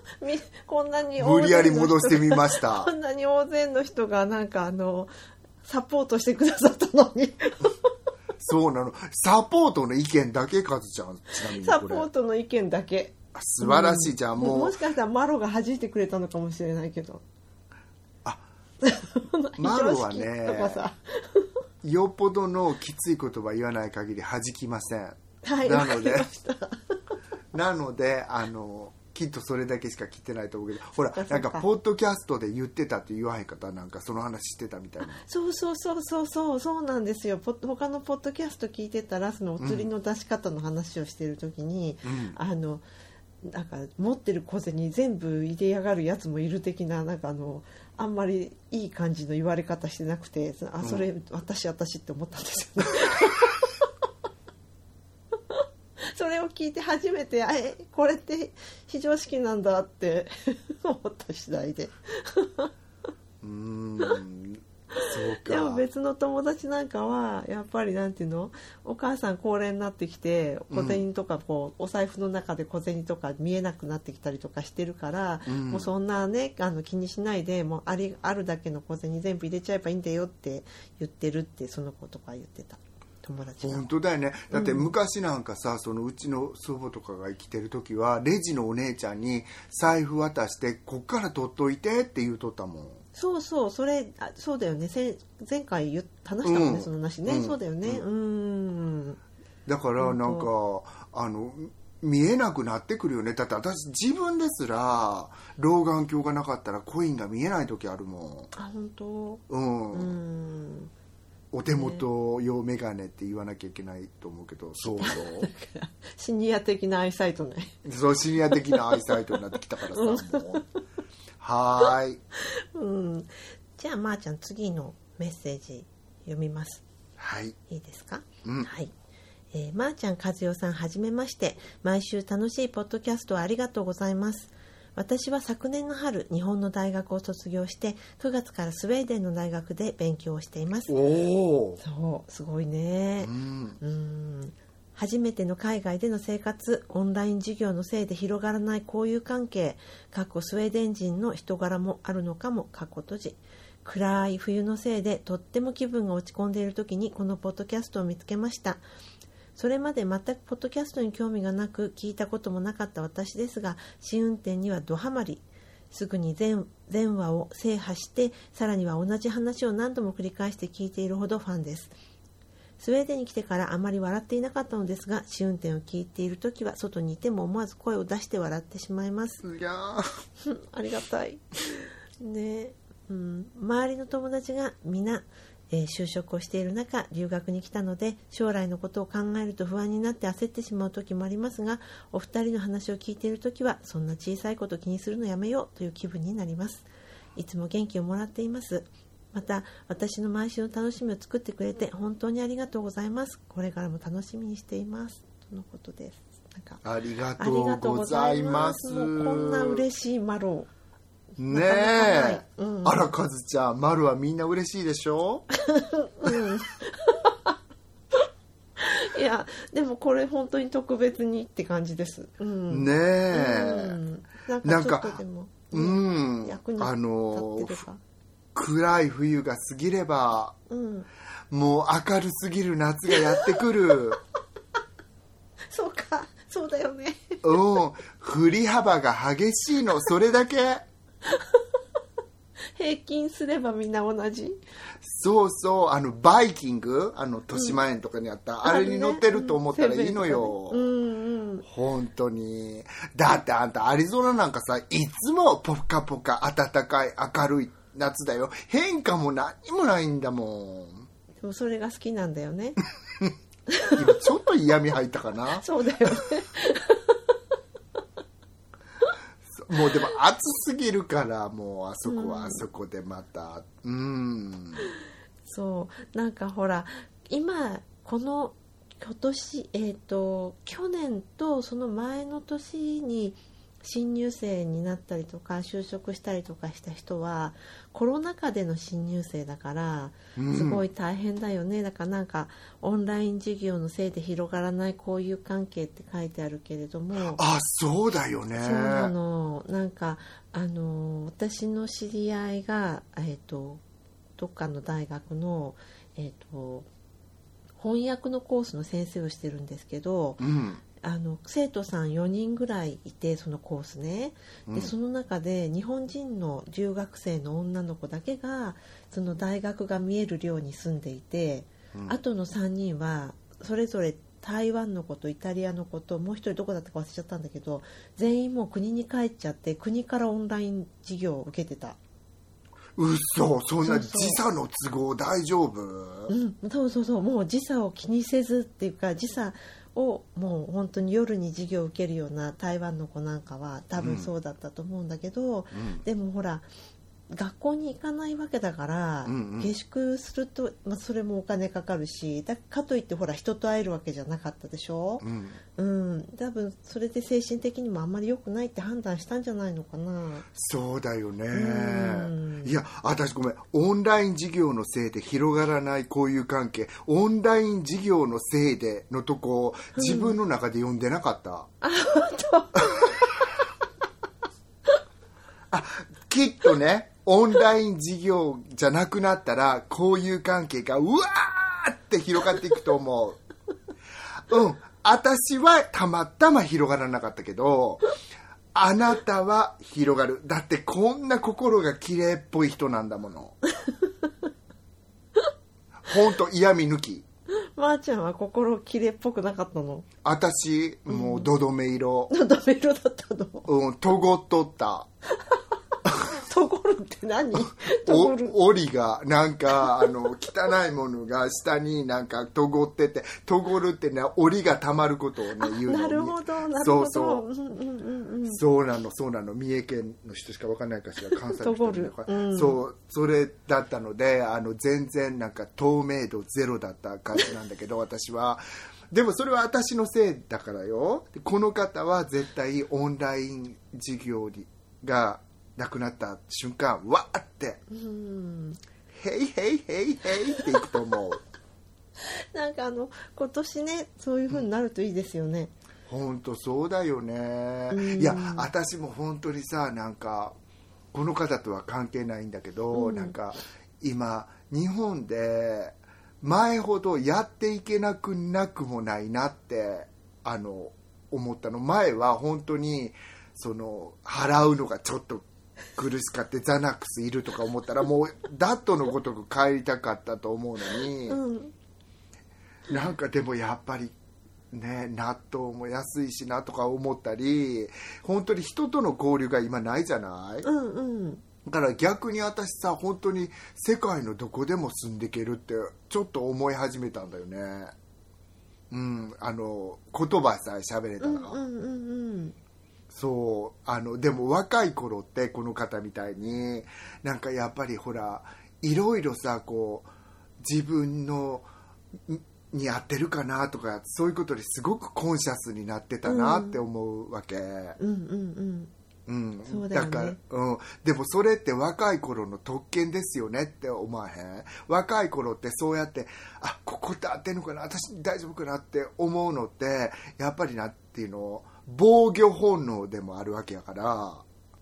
(laughs) こんなに無理やり戻してみました (laughs) こんなに大勢の人がなんかあのサポートしてくださったのに (laughs) そうなの。サポートの意見だけ、カズちゃん。ちなみにサポ。ートの意見だけ素晴らしい。じゃあもうもし、かしたらマロが弾いてくれたのかもしれないけどマロはね、さよっぽどのきつい言葉言わない限り弾きません。はいなのでなので、あの、きっとそれだけしか聞いてないと思うけど、ほらなんか、ポッドキャストで言ってたって言わへんかったなんか、その話してたみたいな。そうそうそうそうそうそうなんですよ。他のポッドキャスト聞いてたらそのお釣りの出し方の話をしてる時に、うん。あのなんか持ってる小銭全部入れやがるやつもいる的ななんかあのあんまりいい感じの言われ方してなくてそあそれ、私私って思ったんですよね (laughs) それを聞いて初めてあえこれって非常識なんだって (laughs) 思った次第で。うーん、でもか。別の友達なんかはやっぱりなんていうの？お母さん高齢になってきて小銭とかこう、お財布の中で小銭とか見えなくなってきたりとかしてるから、うん。もうそんなねあの気にしないでもうありあるだけの小銭全部入れちゃえばいいんだよって言ってるってその子とか言ってた友達が。本。当だよね。だって昔なんかさ、そのうちの祖母とかが生きてる時はレジのお姉ちゃんに財布渡してこっから取っといてって言うとったもん。そうそう。それあそうだよね。せ前回言っ話したもんね、うん。その話ね、うん。そうだよね。うん。だからなんかあの見えなくなってくるよね。だって私自分ですら老眼鏡がなかったらコインが見えない時あるもあ本当。んうん、うんお手元用眼鏡って言わなきゃいけないと思うけどそう。(laughs) そう。シニア的なアイサイトね。そうシニア的なアイサイトになってきたからさもう。はーい。うん、じゃあまーちゃん次のメッセージ読みます。はい。いいですか、うん。はい。えー、まーちゃん和代さんはじめまして。毎週楽しいポッドキャストをありがとうございます私は昨年の春日本の大学を卒業して9月からスウェーデンの大学で勉強をしています。そうすごいね。うん。うん。初めての海外での生活オンライン授業のせいで広がらない交友関係かっこスウェーデン人の人柄もあるのかもかっこ閉じ。暗い冬のせいでとっても気分が落ち込んでいる時にこのポッドキャストを見つけましたそれまで全くポッドキャストに興味がなく聞いたこともなかった私ですが試運転にはドハマりすぐに全全話を制覇してさらには同じ話を何度も繰り返して聞いているほどファンです。スウェーデンに来てからあまり笑っていなかったのですが試運転を聞いている時は外にいても思わず声を出して笑ってしまいます。いやー。ありがたい。ねうん、周りの友達が皆、えー就職をしている中留学に来たので将来のことを考えると不安になって焦ってしまう時もありますがお二人の話を聞いている時はそんな小さいこと気にするのやめようという気分になります。いつも元気をもらっています。また私の毎週の楽しみを作ってくれて本当にありがとうございます。これからも楽しみにしています。とのことです。ありがとうござざいいま。ます。こんな嬉しいマロねえ、うん。あらカズちゃん丸はみんな嬉しいでしょ？(laughs) いやでもこれ本当に特別にって感じです。うん、ねうえ、ん、なんかちょっとでもうん、役にあの立ってるか。暗い冬が過ぎればうん、もう明るすぎる夏がやってくる。(laughs) そうかそうだよね。うん。振り幅が激しいのそれだけ (laughs) 平均すればみんな同じ？そうそう。あのバイキング？あの豊島園とかにあった、あれに乗ってると思ったらいいのよ、うんうん。本当に。だってあんたアリゾナなんかさいつもポカポカ暖かい明るい夏だよ。変化も何もないんだもん。でもそれが好きなんだよね。(laughs) 今ちょっと嫌味入ったかな。(laughs) そうだよね。もうでも暑すぎるからもうあそこうん。はあそこでまた。うん。そう。なんかほら今この今年えっ、と去年とその前の年に新入生になったりとか就職したりとかした人はコロナ禍での新入生だからうん。すごい大変だよね、だからなんかオンライン授業のせいで広がらない交友関係って書いてあるけれども。あそうだよね。そうなの。なんかあの私の知り合いが、えー、とどっかの大学の、えー、と翻訳のコースの先生をしてるんですけどうんあの生徒さん4人ぐらいいてそのコースね。うん。でその中で日本人の留学生の女の子だけがその大学が見える寮に住んでいて、うん。あとの3人はそれぞれ台湾の子とイタリアの子ともう一人どこだったか忘れちゃったんだけど全員もう国に帰っちゃって国からオンライン授業を受けてた。嘘そんな時差の都合大丈夫？うん、そうそうそうもう時差を気にせずっていうか時差をもう本当に夜に授業を受けるような台湾の子なんかは多分そうだったと思うんだけど、うん。でもほら学校に行かないわけだから、うんうん。下宿すると、まあ、それもお金かかるしだかといってほら人と会えるわけじゃなかったでしょ、うん。うん、多分それで精神的にもあんまり良くないって判断したんじゃないのかな。そうだよね。ん。いや私ごめん。オンライン授業のせいで広がらない交友関係。オンライン授業のせいでのとこ自分の中で読んでなかった、あ (laughs) きっとねオンライン授業じゃなくなったら交友関係がうわーって広がっていくと思う。(laughs) うん。私はたまたま広がらなかったけどあなたは広がる。だってこんな心が綺麗っぽい人なんだもの。(laughs) ほんと嫌味抜き。まー、ちゃんは心きれいっぽくなかったの？私もうどどめ色。(laughs) ダメ色だったの？うんとごっとったところって何？(laughs) とお檻がなんかあの汚いものが下になんかとごっててとごるってね檻がたまることをね言うのなるほどなるそうほど。そうう。んうんうんうんそうなのそうなの。三重県の人しか分かんないかしら関西の人とごるうん。そうそれだったのであの全然なんか透明度ゼロだった感じなんだけど私は。でもそれは私のせいだからよ。でこの方は絶対オンライン授業にがなくなった瞬間わーってうん「ヘイヘイヘイヘイ」っていくと思う。(laughs) なんかあの今年ねそういう風になるといいですよね、本当そうだよね。うん。いや私も本当にさなんかこの方とは関係ないんだけど、うん。なんか今日本で前ほどやっていけなくなくもないなってあの思ったの。前は本当にその払うのがちょっと苦しかってザナックスいるとか思ったらもうダットのごとく帰りたかったと思うのに、うん。なんかでもやっぱりね納豆も安いしなとか思ったり本当に人との交流が今ないじゃない？うんうん。だから逆に私さ本当に世界のどこでも住んでいけるってちょっと思い始めたんだよね。うんあの言葉さえ喋れたら、うんうんうんうんそうあのでも若い頃ってこの方みたいになんかやっぱりほらいろいろさこう自分のんに合ってるかなとかそういうことですごくコンシャスになってたなって思うわけ、うんうんうん。うん、そうだよね。から、うん、でもそれって若い頃の特権ですよねって思わへん？若い頃ってそうやってあここって合ってんのかな私大丈夫かなって思うのってやっぱりなっていうの？防御本能でもあるわけやから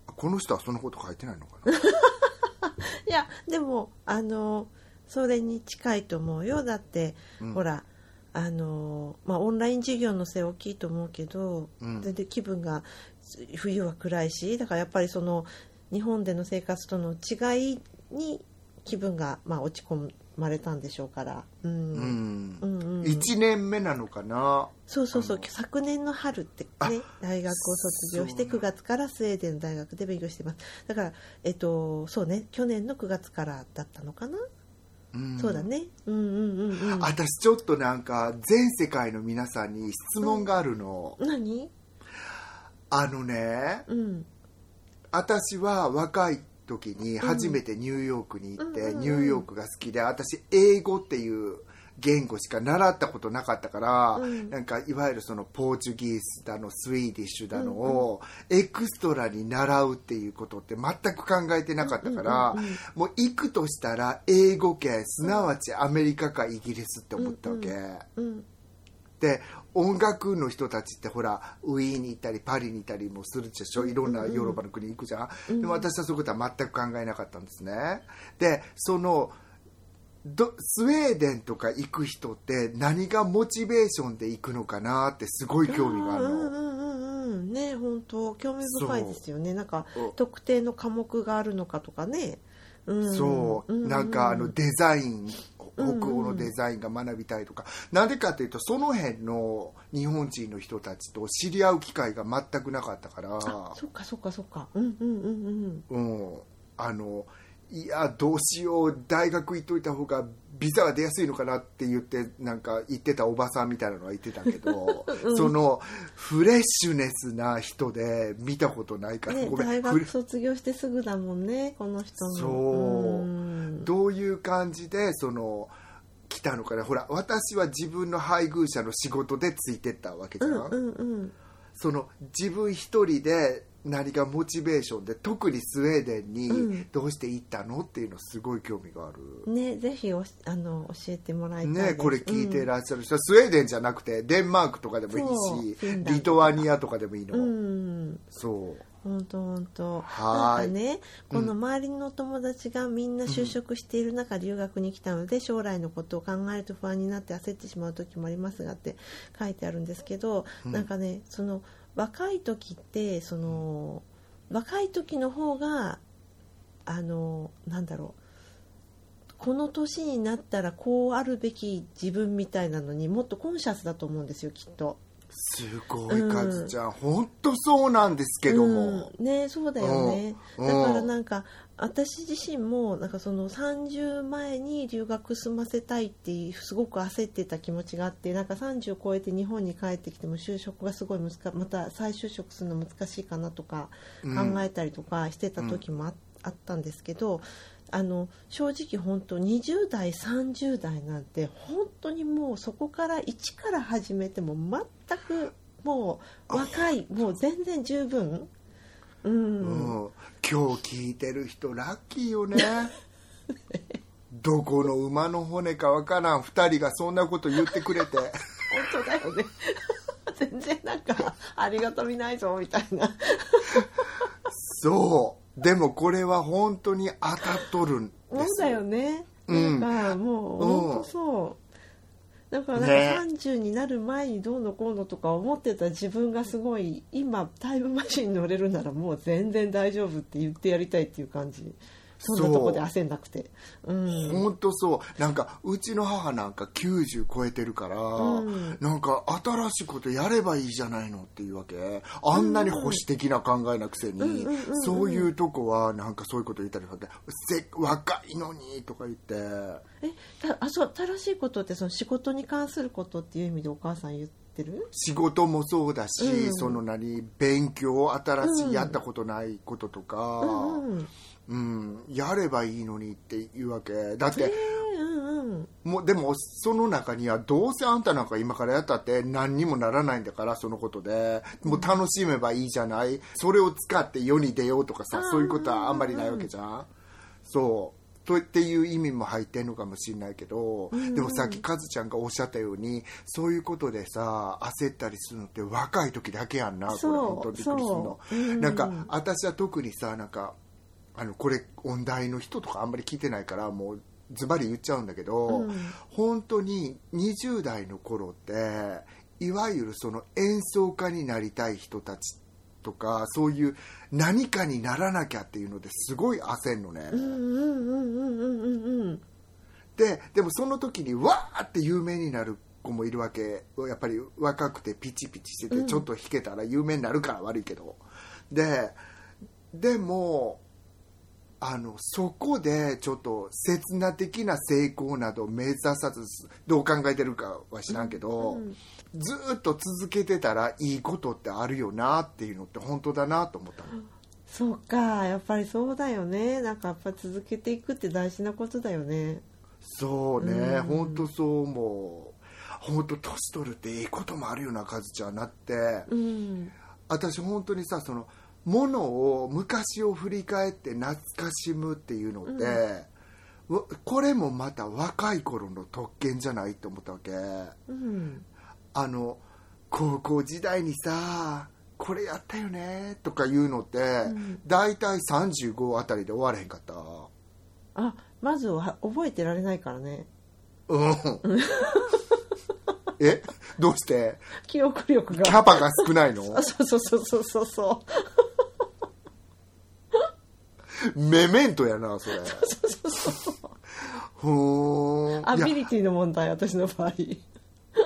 この人はそのこと書いてないのかな？(laughs) いやでもあのそれに近いと思うよ。だって、うん。ほらあのまあオンライン授業のせい大きいと思うけど、うん。全然気分が冬は暗いしだからやっぱりその日本での生活との違いに気分が、まあ、落ち込まれたんでしょうから、うん。うん、うんうん。1年目なのかな。そうそうそう。昨年の春ってね大学を卒業してそう。9月からスウェーデンの大学で勉強してます。だからえっとそうね。去年の9月からだったのかな、うん。そうだね。うんうんうんうん。私ちょっとなんか全世界の皆さんに質問があるの、何？あのねうん。私は若い時に初めてニューヨークに行って、うんうんうん。うんニューヨークが好きで私英語っていう言語しか習ったことなかったから、うん。なんかいわゆるその Portuguese だの Swedish だのをエクストラに習うっていうことって全く考えてなかったから、うんうんうんもう行くとしたら英語圏すなわちアメリカかイギリスって思ったわけ。うんで音楽の人たちってほらウィーンに行ったりパリに行ったりもするでしょ。いろんなヨーロッパの国に行くじゃん、でも私はそういうことは全く考えなかったんですね。でそのどスウェーデンとか行く人って何がモチベーションで行くのかなってすごい興味があるの、うんうんうんうん。ね本当興味深いですよね。なんかうん特定の科目があるのかとかね、うん、そう、ん。なんかあのデザイン北うんうん。欧のデザインが学びたいとか、なんでかっていうとその辺の日本人の人たちと知り合う機会が全くなかったから。あそっかそっかそっか。うんうんうんうんうん、あのいやどうしよう。大学行っといた方がビザが出やすいのかなって言ってなんか言ってたおばさんみたいなのは言ってたけど、(laughs) そのフレッシュネスな人で見たことないから、ね、ごめん。大学卒業してすぐだもんねこの人の。そう。うんどういう感じでその来たのかな？ほら私は自分の配偶者の仕事でついてったわけじゃん、うんうんうん。その自分一人で何がモチベーションで特にスウェーデンうん。にどうして行ったのっていうのすごい興味がある。ねぜひおしあの教えてもらいたいね、これ聞いてうんらっしゃる人は、スウェーデンじゃなくてデンマークとかでもいいしリトアニアとかでもいいの、うん。そう本当本当。なんかねこの周りの友達がみんな就職している中、留学に来たので将来のことを考えると不安になって焦ってしまう時もありますがって書いてあるんですけど、なんかねその若い時ってその若い時の方があのなんだろうこの年になったらこうあるべき自分みたいなのにもっとコンシャスだと思うんですよきっと。すごいカズちゃん、本当そうなんですけども、うん、ねそうだよね、うん。だからなんか私自身もなんかその30前に留学済ませたいっていうすごく焦ってた気持ちがあってなんか30を超えて日本に帰ってきても就職がすごい難また再就職するの難しいかなとかうん考えたりとかしてた時もあ,、あったんですけどあの正直本当20代30代なんて本当にもうそこから一から始めても全くもう若いもう全然十分。うん、うん。今日聞いてる人ラッキーよね。(laughs) どこの馬の骨かわからん。2人がそんなこと言ってくれて。本当だよね。全然なんかありがたみないぞみたいな。そうでもこれは本当に当たっとるんですそうだよね、うん。なんかもううん本当そう。だからなんね。か30になる前にどうのこうのとか思ってた自分がすごい今タイムマシンに乗れるならもう全然大丈夫って言ってやりたいっていう感じそんなとこで焦んなくて。うん。本当そう。なんかうちの母なんか90超えてるから、ん。なんか新しいことやればいいじゃないのっていうわけ。あんなに保守的な考えなくせに、うんうんうんうんそういうとこはなんかそういうこと言ったりするわけ。せ若いのにとか言って。えたあそう新しいことってその仕事に関することっていう意味でお母さん言ってる？仕事もそうだし、うん。その何勉強新しいやったことないこととか、うんうんうんやればいいのにっていうわけ。だって、えーうんうんうん。もうでもその中にはどうせあんたなんか今からやったって何にもならないんだからそのことで。もう楽しめばいいじゃない。それを使って世に出ようとかさそういうことはあんまりないわけじゃん。そう。とっていう意味も入ってんのかもしれないけど、でもさっきカズちゃんがおっしゃったようにそういうことでさ焦ったりするのって若い時だけやんなこれ本当にびっくりするの、うん。なんか私は特にさなんかあのこれ音大の人とかあんまり聞いてないからもうズバリ言っちゃうんだけど、うん。本当に20代の頃っていわゆるその演奏家になりたい人たちとかそういう何かにならなきゃっていうのですごい焦んのね、ででもその時にわーって有名になる子もいるわけ。やっぱり若くてピチピチしててちょっと弾けたら有名になるから悪いけど、ででもあのそこでちょっと刹那的な成功など目指さずどう考えてるかは知らんけど、うん。ずーっと続けてたらいいことってあるよなっていうのって本当だなと思ったの。そうかやっぱりそうだよね。なんかやっぱ続けていくって大事なことだよね。そうね、うん。本当そう思う。本当年取るっていいこともあるよなカズちゃんなって、うん。私本当にさそのものを昔を振り返って懐かしむっていうのって、わこれもまた若い頃の特権じゃないって思ったわけ。うん。あの高校時代にさこれやったよねとかいうのって、ん。大体35あたりで終われへんかった。あまずは覚えてられないからね。うん。(laughs) え？どうして？記憶力が。キャパが少ないの？あ (laughs) そうそうそうそうそうそうメメントやなそれ。ほーん。いや。アビリティの問題私の場合。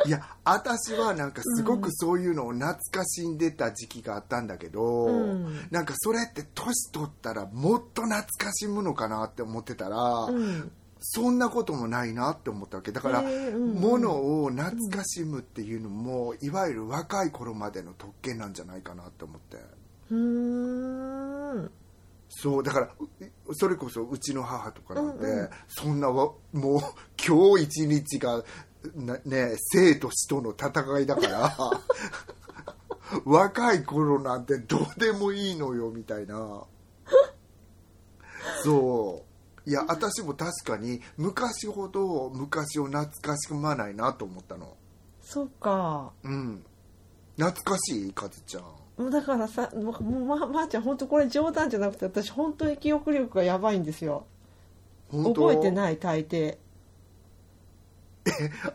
いや私はなんかすごくそういうのを懐かしんでた時期があったんだけど、うん。なんかそれって年取ったらもっと懐かしむのかなって思ってたら、うん。そんなこともないなって思ったわけ。だから、へーうんうん。ものを懐かしむっていうのも、いわゆる若い頃までの特権なんじゃないかなって思って。うーんそうだからうそれこそうちの母とかなんて、うんうん。そんなわもう今日一日がなね生と死との戦いだから (laughs) 若い頃なんてどうでもいいのよみたいな。そう。いや私も確かに昔ほど昔を懐かしくまないなと思ったの。そうか。うん。懐かしいかずちゃんだからさままー、ちゃん本当これ冗談じゃなくて私本当に記憶力がやばいんですよ。覚えてない大抵。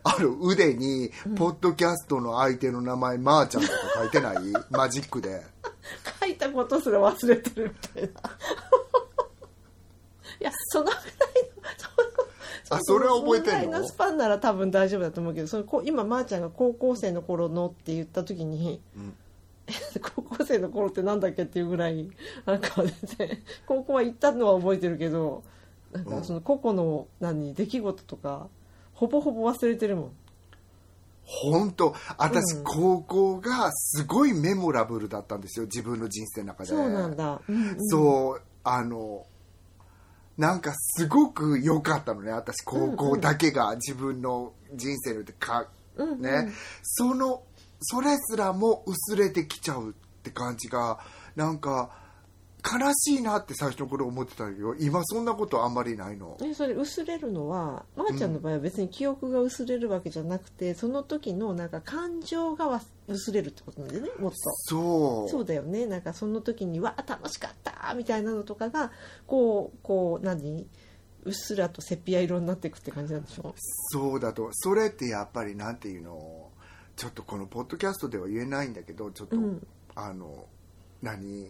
ある？腕に、ポッドキャストの相手の名前、まー、ちゃんとか書いてない？(laughs) マジックで。書いたことすら忘れてるみたいな。(laughs) いやそのぐらいのあそれは覚えてんの？そのぐらいのスパンなら多分大丈夫だと思うけどそのこ今まーちゃんが高校生の頃のって言った時に、ん (laughs) 高校生の頃ってなんだっけっていうぐらいなんか全然高校は行ったのは覚えてるけどなんかその個々の何出来事とかほぼほぼ忘れてるもん。本当私、うん。高校がすごいメモラブルだったんですよ、自分の人生の中で。そうなんだ、うんうん。そう、あの、なんかすごく良かったのね、私、高校だけが自分の人生のでか、うんうん。ね、その、それすらも薄れてきちゃうって感じが、なんか、悲しいなって最初の頃思ってたけど、今そんなことあんまりないの。えそれ薄れるのはまー、ちゃんの場合は別に記憶が薄れるわけじゃなくてその時のなんか感情がわ薄れるってことなんだよねもっと。そう。そうだよね。なんかその時にわあ楽しかったみたいなのとかがこうこう何？うっすらとセピア色になっていくって感じなんでしょ？そうだと。それってやっぱりなんていうの？ちょっとこのポッドキャストでは言えないんだけどちょっと、うん。あの何？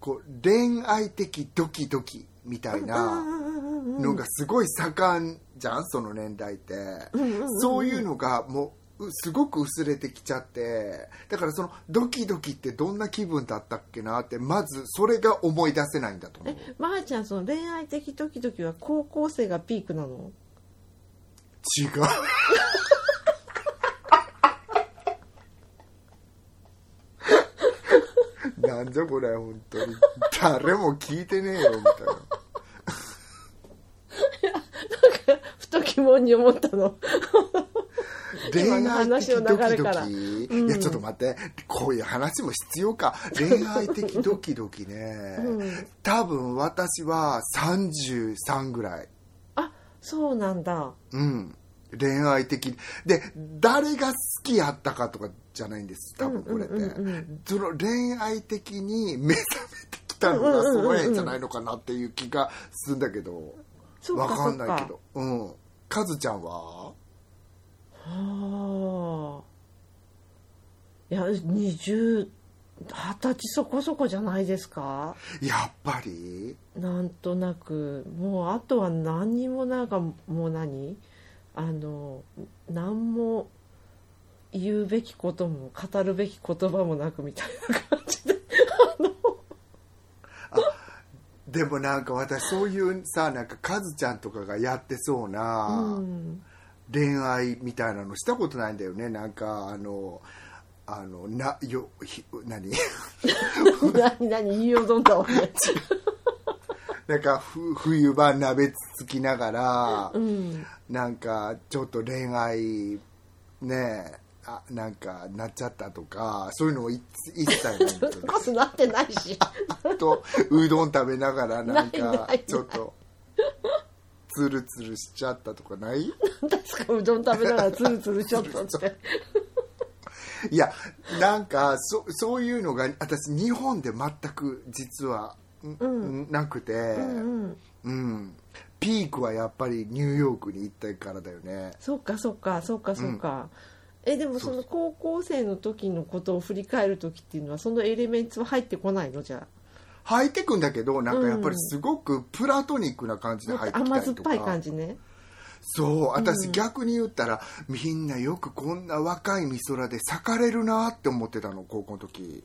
こう恋愛的ドキドキみたいなのがすごい盛んじゃん？その年代って、そういうのがもううすごく薄れてきちゃって。だからそのドキドキってどんな気分だったっけなってまずそれが思い出せないんだと思う。えまー、ちゃんその恋愛的時々は高校生がピークなの？違うなんじゃこれ本当に。誰も聞いてねえよみたいな。ふと疑問妙に思ったの。恋愛的ドキドキ、うんいやちょっと待ってこういう話も必要か。恋愛的ドキドキね、うん。多分私は33ぐらい。あそうなんだ。うん。恋愛的で誰が好きやったかとかじゃないんです多分これって、うんうんうんうんその恋愛的に目覚めてきたのがその辺じゃないのかなっていう気がするんだけど、そうかわかんないけど。うん。カズちゃんは？はあ。いや20 20歳そこそこじゃないですか？やっぱり？なんとなく。もうあとは何にもなんかもう何？あの何も言うべきことも語るべき言葉もなくみたいな感じで。(laughs) でもなんか私そういうさなんかカズちゃんとかがやってそうなうん恋愛みたいなのしたことないんだよね。なんかあのあのなよひ (laughs) 何？何何言いよどんだわね (laughs) なんかふ冬場鍋つつきながら、うん。なんかちょっと恋愛ねあなんかなっちゃったとかそういうのもい一切ないんですよ。ねこそなってないし。とうどん食べながらなんかちょっとツルツルしちゃったとかない？何ですか？うどん食べながらツルツルちょっとって。いやなんかそそういうのが私日本で全く実は、ん。なくて、うんうん。ピークはやっぱりニューヨークに行ったからだよね。そうかそうかそうかそうか、えでもその高校生の時のことを振り返る時っていうのはそのエレメンツは入ってこないの？じゃ入ってくんだけどなんかやっぱりすごくプラトニックな感じであ入ってきたりとか。甘酸っぱい感じね。そう私逆に言ったら、みんなよくこんな若い美空で咲かれるなって思ってたの高校の時。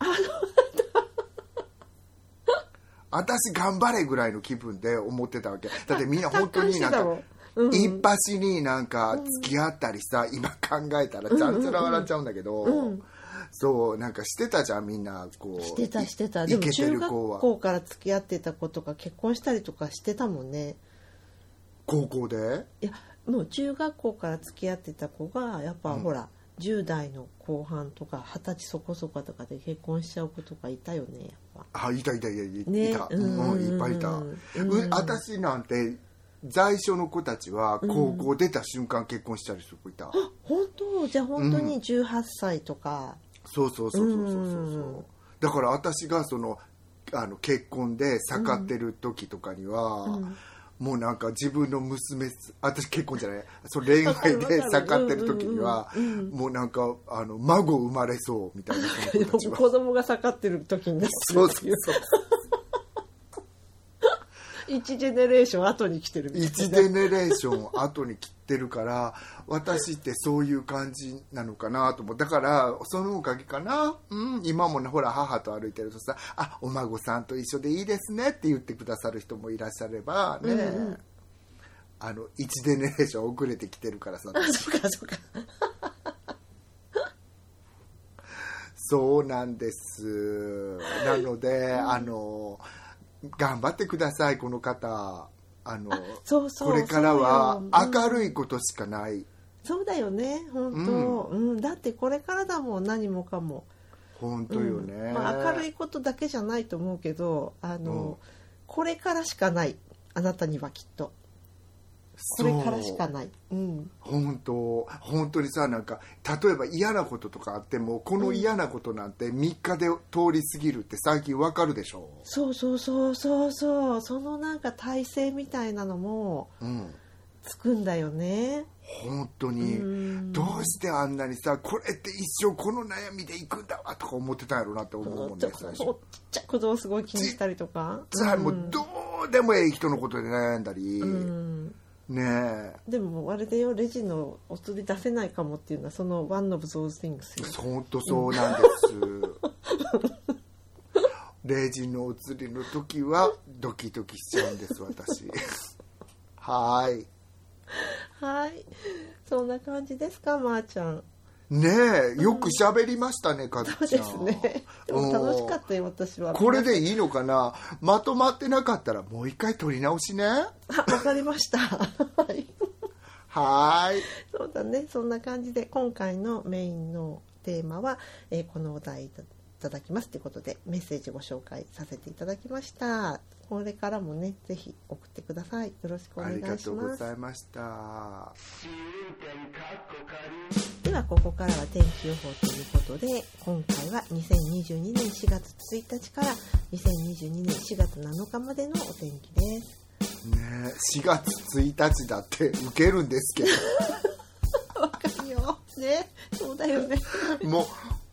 私頑張れぐらいの気分で思ってたわけ。だってみんな本当になんか (laughs) 達観してたもんうん。一発になんか付き合ったりさ、今考えたらちゃんちゃら笑っちゃうんだけど、うん。そうなんかしてたじゃんみんなこう。してたしてた。でも中学校から付き合ってた子とか結婚したりとかしてたもんね。高校で？いやもう中学校から付き合ってた子がやっぱ、ほら10代の後半とか二十歳そこそことかで結婚しちゃう子とかいたよねやっぱ。あいたいたいたいた、ねいた、うん。うんいっぱいいた、うん。う私なんて在所の子たちは高校出た瞬間結婚したりする子いた、本当？じゃあ本当に18歳とか、そうそうそうそうそうそう。うん。だから私がそのあの結婚で盛ってる時とかには、もうなんか自分の娘私結婚じゃない。その恋愛で盛ってる時にはもうなんかあの孫生まれそうみたいな子供が盛ってる時にそうそうそう1ジェネレーション後に来てるみたいな。1ジェネレーション後に切ってるから私ってそういう感じなのかなと思う。だからそのおかげかな、うん、今もねほら母と歩いてるとさ「あお孫さんと一緒でいいですね」って言ってくださる人もいらっしゃればね、あの1ジェネレーション遅れてきてるからさ (laughs) そうかそうか。そうなんです。なので、あの頑張ってくださいこの方。あのそうそうこれからは明るいことしかない、そうだよね本当、うん。だってこれからだもん何もかも、本当よね、まあ、明るいことだけじゃないと思うけどあの、うん。これからしかない。あなたにはきっとこれからしかいない。うん。本当。本当にさなんか例えば嫌なこととかあってもこの嫌なことなんて3日で通り過ぎるって最近わかるでしょ、そうそうそうそうそう。そのなんか体制みたいなのもうん、つくんだよね。本当に。うん。どうしてあんなにさこれって一生この悩みでいくんだわとか思ってたんやろうなって思うもんね最初。ちっちゃいことをすごい気にしたりとか。さあもうどうでもええ人のことで悩んだり、うんねえ。でもあれでよ。レジのお釣り出せないかもっていうのはその one of those things よ。本当そうなんです、レジのお釣りの時はドキドキしちゃうんです私。(laughs) はーい。はい。そんな感じですかまー、ちゃんねえよく喋りましたね、(laughs) かずそうでちゃんすね。でも楽しかったよ私は。これでいいのかな？まとまってなかったらもう一回撮り直しね。あわかりました。(laughs) はい。はーいそうだね。そんな感じで今回のメインのテーマは、えーこのお題いただきますということでメッセージご紹介させていただきましたこれからもねぜひ送ってください。よろしくお願いありがとうごしますざいました。ではここからは天気予報ということで今回は2022年4月1日から2022年4月7日までのお天気です。ね4月1日だってウケるんですけ (laughs) わかるよ。ねそうだよね。どもう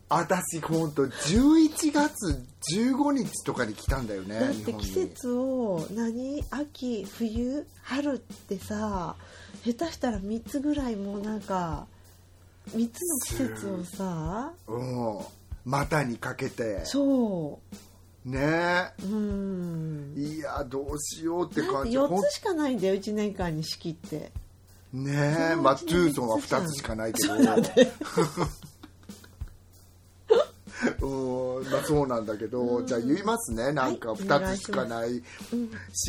私ほんと。11月15日とかに来たんだよねだって季節を何？秋冬春ってさ下手したら3つぐらいもうなんか3つの季節をさうん。股にかけて。そね。ううん。いやどうしようって感じ。ほん4つしかないんだよ1年間に四季って。ねえまあトゥーソンは2つしかないけど (laughs) うんまあそうなんだけど、じゃあ言いますね。なんかはい2つしかない、4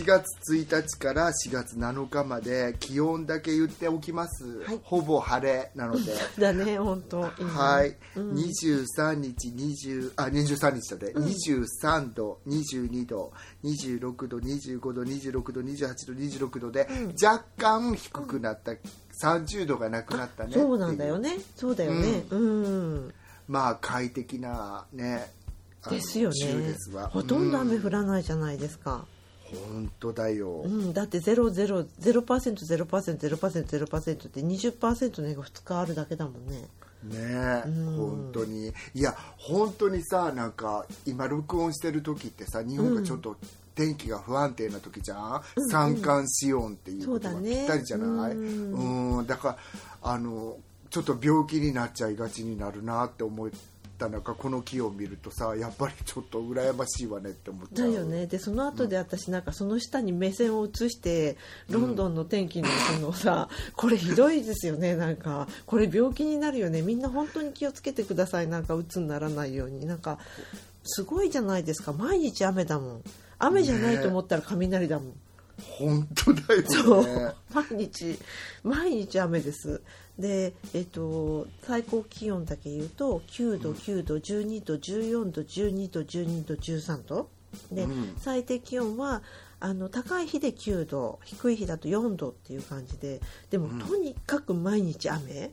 月1日から4月7日まで気温だけ言っておきます、はい。ほぼ晴れなので。(laughs) だね本当。はい、うん。23日20あ23日だって、23度22度26度25度26度28度26度で、若干低くなった、30度がなくなったねそうなんだよね。ねそうだよね。うん、まあ快適なねですよ週ねですわ。ほとんど雨うん降らないじゃないですか、本当だよ、うん、だってゼロゼロゼロパーセントゼロパーセントゼロパーセントゼロパーセントって20%の絵が2日あるだけだもんね。ねえ、本当に。いや本当にさなんか今録音してる時ってさ日本がちょっと天気が不安定な時じゃん、三寒四温っていうことがぴったりじゃない？うん。うん。だからあのちょっと病気になっちゃいがちになるなって思った中この木を見るとさやっぱりちょっと羨ましいわねって思っちゃう。だよね。でその後で私なんかその下に目線を移してロンドンの天気のそのさ、これひどいですよね。なんかこれ病気になるよね。みんな本当に気をつけてください。なんか鬱にならないように。なんかすごいじゃないですか。毎日雨だもん。雨じゃないと思ったら雷だもん、本当だよね。そう。毎日毎日雨ですでえっと最高気温だけ言うと9度9度12度14度12度12度13度。で、うん。最低気温はあの高い日で9度低い日だと4度っていう感じででも、とにかく毎日雨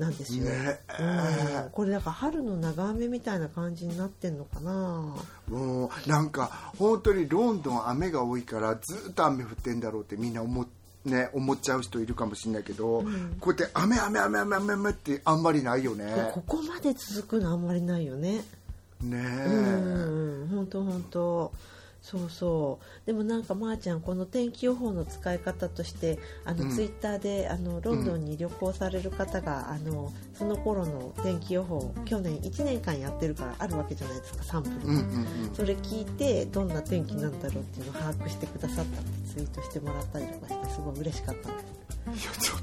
なんですよ、ね。うん、これだから春の長雨みたいな感じになってんのかな。もうなんか本当にロンドン雨が多いからずっと雨降ってんだろうってみんな思,、ね、思っちゃう人いるかもしれないけど、こうやって雨雨雨雨雨雨ってあんまりないよね。ここまで続くのあんまりないよね。ねうん。本当本当そうそう。でもなんかまーちゃんこの天気予報の使い方としてあの、うん。ツイッターであのロンドンに旅行される方が、あのその頃の天気予報を去年1年間やってるからあるわけじゃないですかサンプルが、うんうんうん。それ聞いてどんな天気なんだろうっていうのを把握してくださったってツイートしてもらったりとかしてすごい嬉しかったんです。いやちょっ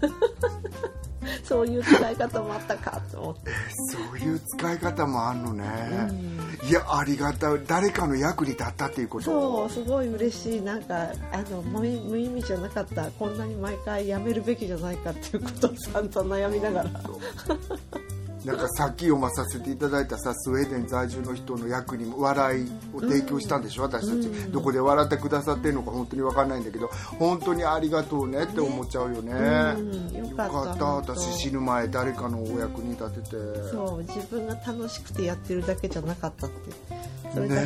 と (laughs) (laughs) そういう使い方もあったかと思って。そういう使い方もあんのね、いやありがたい。誰かの役に立ったっていうこと。そうすごい嬉しい。なんかあの無意無意味じゃなかった。こんなに毎回やめるべきじゃないかっていうことを散々悩みながらなんかさっき読まさせていただいたさスウェーデン在住の人の役にも笑いを提供したんでしょ、私たち、どこで笑ってくださってるのか本当に分かんないんだけど本当にありがとうねって思っちゃうよね。うんよよかった私死ぬ前誰かのお役に立てて。そう自分が楽しくてやってるだけじゃなかったって。そね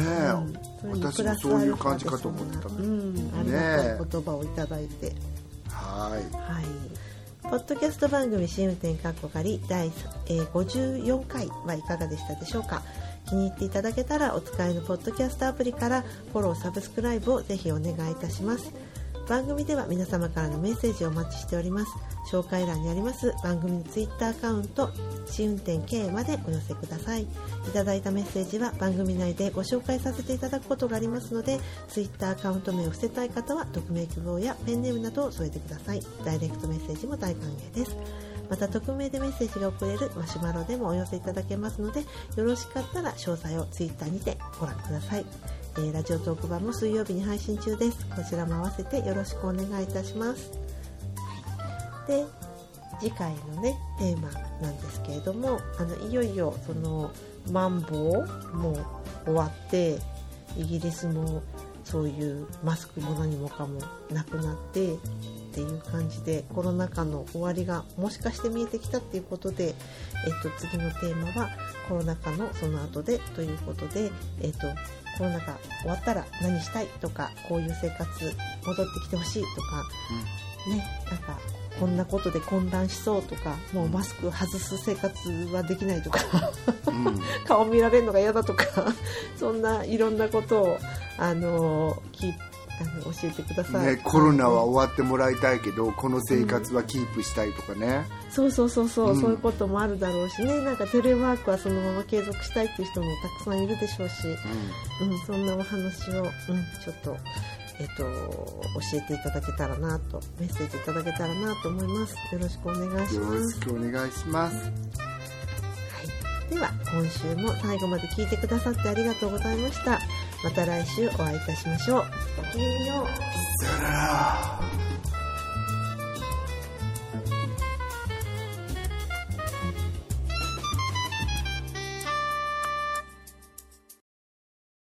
私もそういう感じかと思ってたうん。ありがたい言葉をいただいて、はい。はい。ポッドキャスト番組試運転かっこかり第、54回はいかがでしたでしょうか？気に入っていただけたらお使いのポッドキャストアプリからフォローサブスクライブをぜひお願いいたします。番組では皆様からのメッセージをお待ちしております。紹介欄にあります番組のツイッターアカウント試運転 K までお寄せください。いただいたメッセージは番組内でご紹介させていただくことがありますのでツイッターアカウント名を伏せたい方は匿名希望やペンネームなどを添えてください。ダイレクトメッセージも大歓迎です。また匿名でメッセージが送れるマシュマロでもお寄せいただけますのでよろしかったら詳細をツイッターにてご覧ください、えラジオトーク版も水曜日に配信中です。こちらも合わせてよろしくお願いいたします。で次回のねテーマなんですけれどもあのいよいよそのマンボウも終わってイギリスもそういうマスクも何もかもなくなってっていう感じでコロナ禍の終わりがもしかして見えてきたっていうことで、えっと、次のテーマはコロナ禍のその後でということで、えっと、コロナ禍終わったら何したいとかこういう生活戻ってきてほしいとかねなんかこんなことで混乱しそうとかもうマスク外す生活はできないとかうん。う (laughs) ん顔見られるのが嫌だとかそんないろんなことをあのきあの教えてください、ね、コロナは終わってもらいたいけどこの生活はキープしたいとかね、そうそうそうそう、うん。そういうこともあるだろうしね。なんかテレワークはそのまま継続したいっていう人もたくさんいるでしょうし、うん、そんなお話を、うん、ちょっと。えっと、教えていただけたらなとメッセージいただけたらなと思います。よろしくお願いしよろますしくお願いします。はい、では今週も最後まで聞いてくださってありがとうございましたまた来週お会いいたしましょう。ごきげんようさよなら。